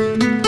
Música